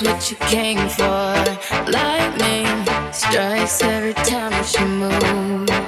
is what you came for. Lightning strikes every time she moves. And